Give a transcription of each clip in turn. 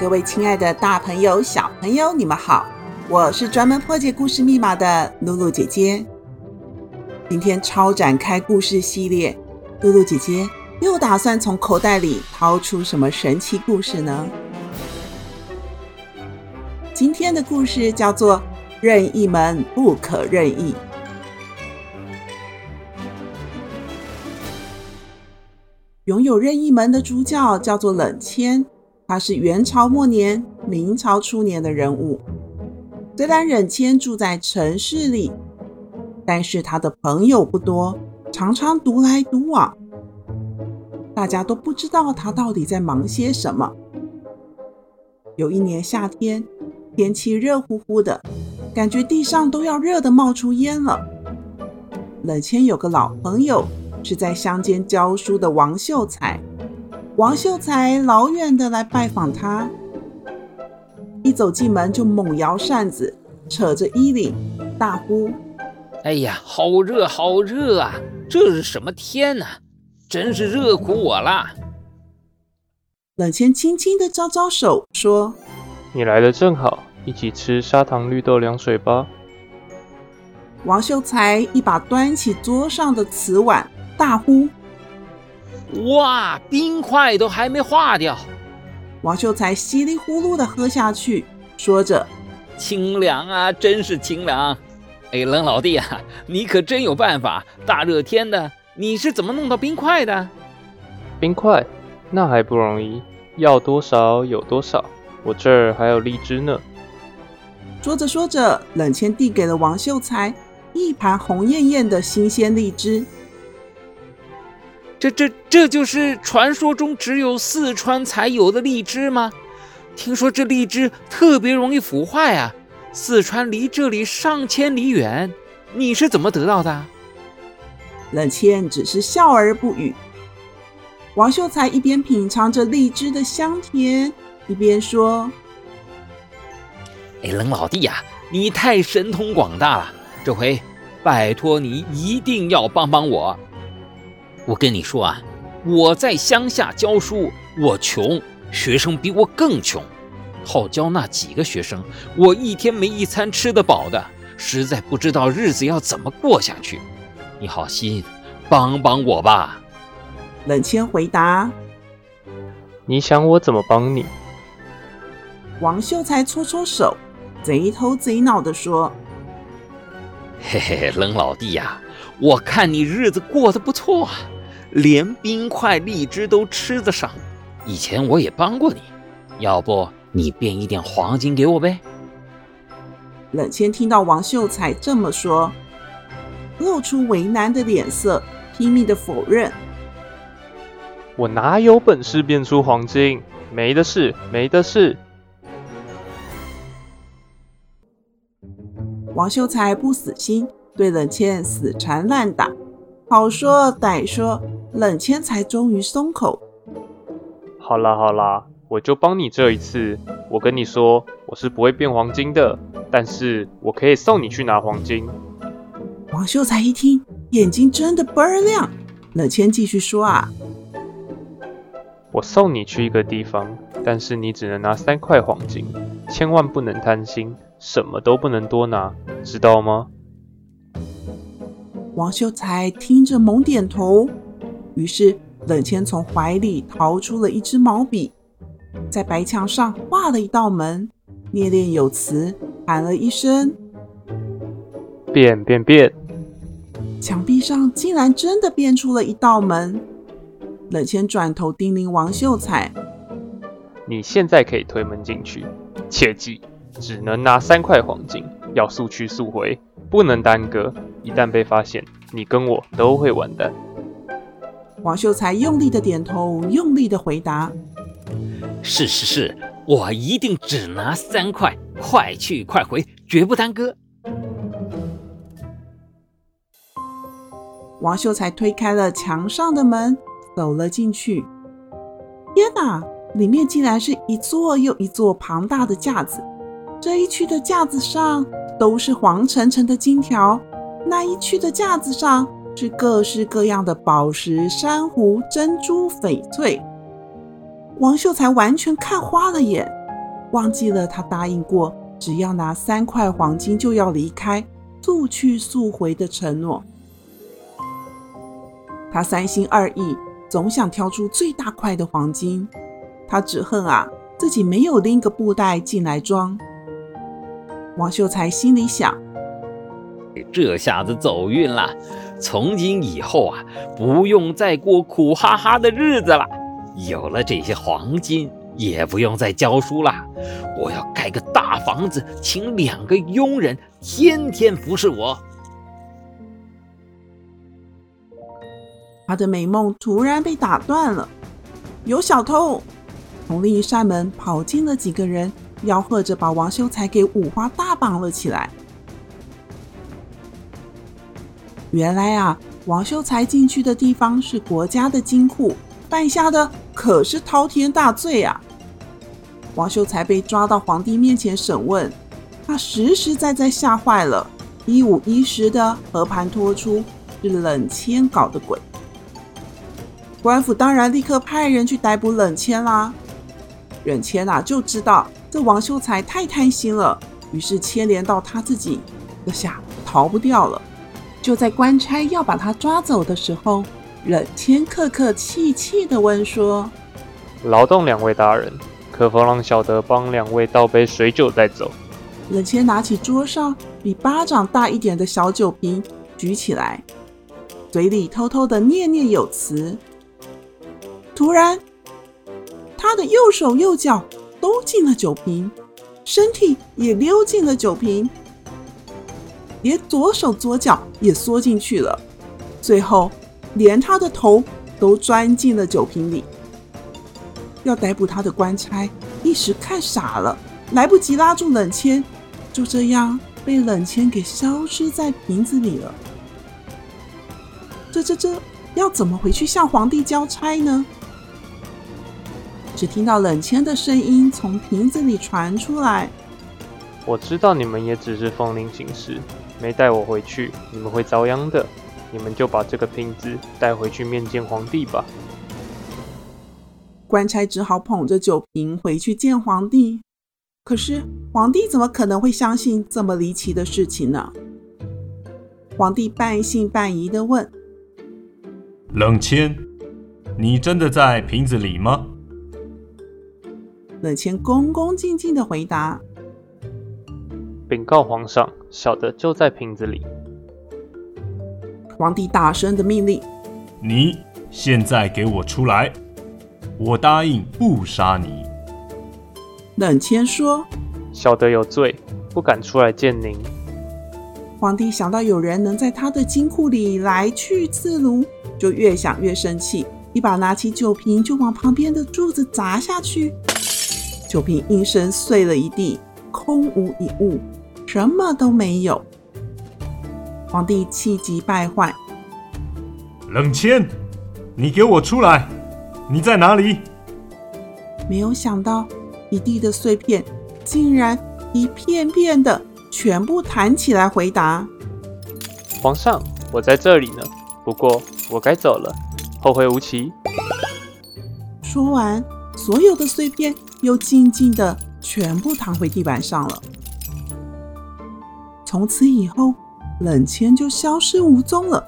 各位亲爱的大朋友、小朋友，你们好！我是专门破解故事密码的露露姐姐。今天超展开故事系列，露露姐姐又打算从口袋里掏出什么神奇故事呢？今天的故事叫做《任意门不可任意》。拥有任意门的主角叫做冷谦。他是元朝末年、明朝初年的人物。虽然冷谦住在城市里，但是他的朋友不多，常常独来独往。大家都不知道他到底在忙些什么。有一年夏天，天气热乎乎的，感觉地上都要热得冒出烟了。冷谦有个老朋友，是在乡间教书的王秀才。王秀才老远的来拜访他，一走进门就猛摇扇子，扯着衣领，大呼：“哎呀，好热，好热啊！这是什么天呐？真是热苦我了！”冷谦轻轻的招招手，说：“你来的正好，一起吃砂糖绿豆凉水吧。”王秀才一把端起桌上的瓷碗，大呼。哇，冰块都还没化掉！王秀才稀里呼噜地喝下去，说着：“清凉啊，真是清凉！哎，冷老弟啊，你可真有办法！大热天的，你是怎么弄到冰块的？冰块？那还不容易，要多少有多少。我这儿还有荔枝呢。”说着说着，冷谦递给了王秀才一盘红艳艳的新鲜荔枝。这这这就是传说中只有四川才有的荔枝吗？听说这荔枝特别容易腐坏啊！四川离这里上千里远，你是怎么得到的？冷谦只是笑而不语。王秀才一边品尝着荔枝的香甜，一边说：“哎，冷老弟呀，你太神通广大了，这回拜托你一定要帮帮我。”我跟你说啊，我在乡下教书，我穷，学生比我更穷。好教那几个学生，我一天没一餐吃得饱的，实在不知道日子要怎么过下去。你好心帮帮我吧。冷谦回答：“你想我怎么帮你？”王秀才搓搓手，贼头贼脑地说：“嘿嘿，冷老弟呀。”我看你日子过得不错啊，连冰块、荔枝都吃得上。以前我也帮过你，要不你变一点黄金给我呗？冷谦听到王秀才这么说，露出为难的脸色，拼命的否认：“我哪有本事变出黄金？没的事，没的事。”王秀才不死心。对冷谦死缠烂打，好说歹说，冷谦才终于松口。好啦好啦，我就帮你这一次。我跟你说，我是不会变黄金的，但是我可以送你去拿黄金。王秀才一听，眼睛真的倍儿亮。冷谦继续说啊，我送你去一个地方，但是你只能拿三块黄金，千万不能贪心，什么都不能多拿，知道吗？王秀才听着猛点头，于是冷谦从怀里掏出了一支毛笔，在白墙上画了一道门，念念有词，喊了一声：“变变变！”墙壁上竟然真的变出了一道门。冷谦转头叮咛王秀才：“你现在可以推门进去，切记只能拿三块黄金，要速去速回。”不能耽搁，一旦被发现，你跟我都会完蛋。王秀才用力的点头，用力的回答：“是是是，我一定只拿三块，快去快回，绝不耽搁。王秀才推开了墙上的门，走了进去。天哪！里面竟然是一座又一座庞大的架子。这一区的架子上都是黄澄澄的金条，那一区的架子上是各式各样的宝石、珊瑚、珍珠、翡翠。王秀才完全看花了眼，忘记了他答应过，只要拿三块黄金就要离开，速去速回的承诺。他三心二意，总想挑出最大块的黄金。他只恨啊，自己没有拎个布袋进来装。王秀才心里想：这下子走运了，从今以后啊，不用再过苦哈哈的日子了。有了这些黄金，也不用再教书了。我要盖个大房子，请两个佣人，天天服侍我。他的美梦突然被打断了，有小偷从另一扇门跑进了几个人，吆喝着把王秀才给五花大绑了起来。原来啊，王秀才进去的地方是国家的金库，犯下的可是滔天大罪啊！王秀才被抓到皇帝面前审问，他实实在在吓坏了，一五一十的和盘托出是冷谦搞的鬼。官府当然立刻派人去逮捕冷谦啦。冷谦啊，就知道这王秀才太贪心了，于是牵连到他自己，这下逃不掉了。就在官差要把他抓走的时候，冷谦客客气气地问说：“劳动两位大人，可否让小的帮两位倒杯水酒再走？”冷谦拿起桌上比巴掌大一点的小酒瓶，举起来，嘴里偷偷的念念有词。突然，他的右手右脚都进了酒瓶，身体也溜进了酒瓶，连左手左脚也缩进去了，最后连他的头都钻进了酒瓶里。要逮捕他的官差一时看傻了，来不及拉住冷谦，就这样被冷谦给消失在瓶子里了。这这这，要怎么回去向皇帝交差呢？只听到冷谦的声音从瓶子里传出来：“我知道你们也只是奉令行事，没带我回去，你们会遭殃的。你们就把这个瓶子带回去面见皇帝吧。”官差只好捧着酒瓶回去见皇帝。可是皇帝怎么可能会相信这么离奇的事情呢？皇帝半信半疑的问：“冷谦，你真的在瓶子里吗？”冷谦恭恭敬敬的回答：“禀告皇上，小的就在瓶子里。”皇帝大声的命令：“你现在给我出来！我答应不杀你。”冷谦说：“小的有罪，不敢出来见您。”皇帝想到有人能在他的金库里来去自如，就越想越生气，一把拿起酒瓶就往旁边的柱子砸下去。酒瓶应声碎了一地，空无一物，什么都没有。皇帝气急败坏：“冷谦，你给我出来！你在哪里？”没有想到，一地的碎片竟然一片片的全部弹起来回答：“皇上，我在这里呢。不过我该走了，后会无期。”说完，所有的碎片。又静静的全部躺回地板上了。从此以后，冷谦就消失无踪了。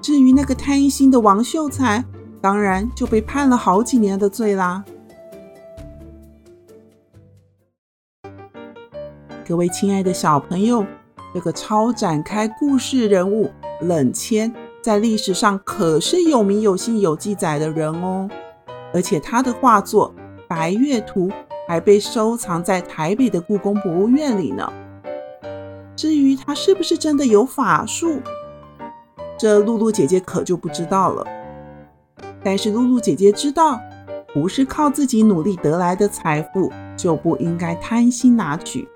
至于那个贪心的王秀才，当然就被判了好几年的罪啦。各位亲爱的小朋友，这个超展开故事人物冷谦，在历史上可是有名有姓有记载的人哦。而且他的画作《白月图》还被收藏在台北的故宫博物院里呢。至于他是不是真的有法术，这露露姐姐可就不知道了。但是露露姐姐知道，不是靠自己努力得来的财富，就不应该贪心拿取。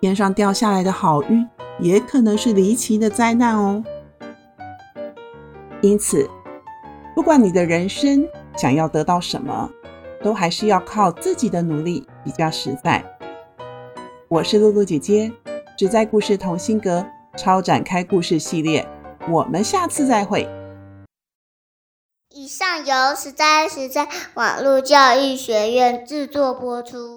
天上掉下来的好运，也可能是离奇的灾难哦。因此，不管你的人生想要得到什么，都还是要靠自己的努力比较实在。我是露露姐姐，只在故事同心阁超展开故事系列，我们下次再会。以上由实在实在网络教育学院制作播出。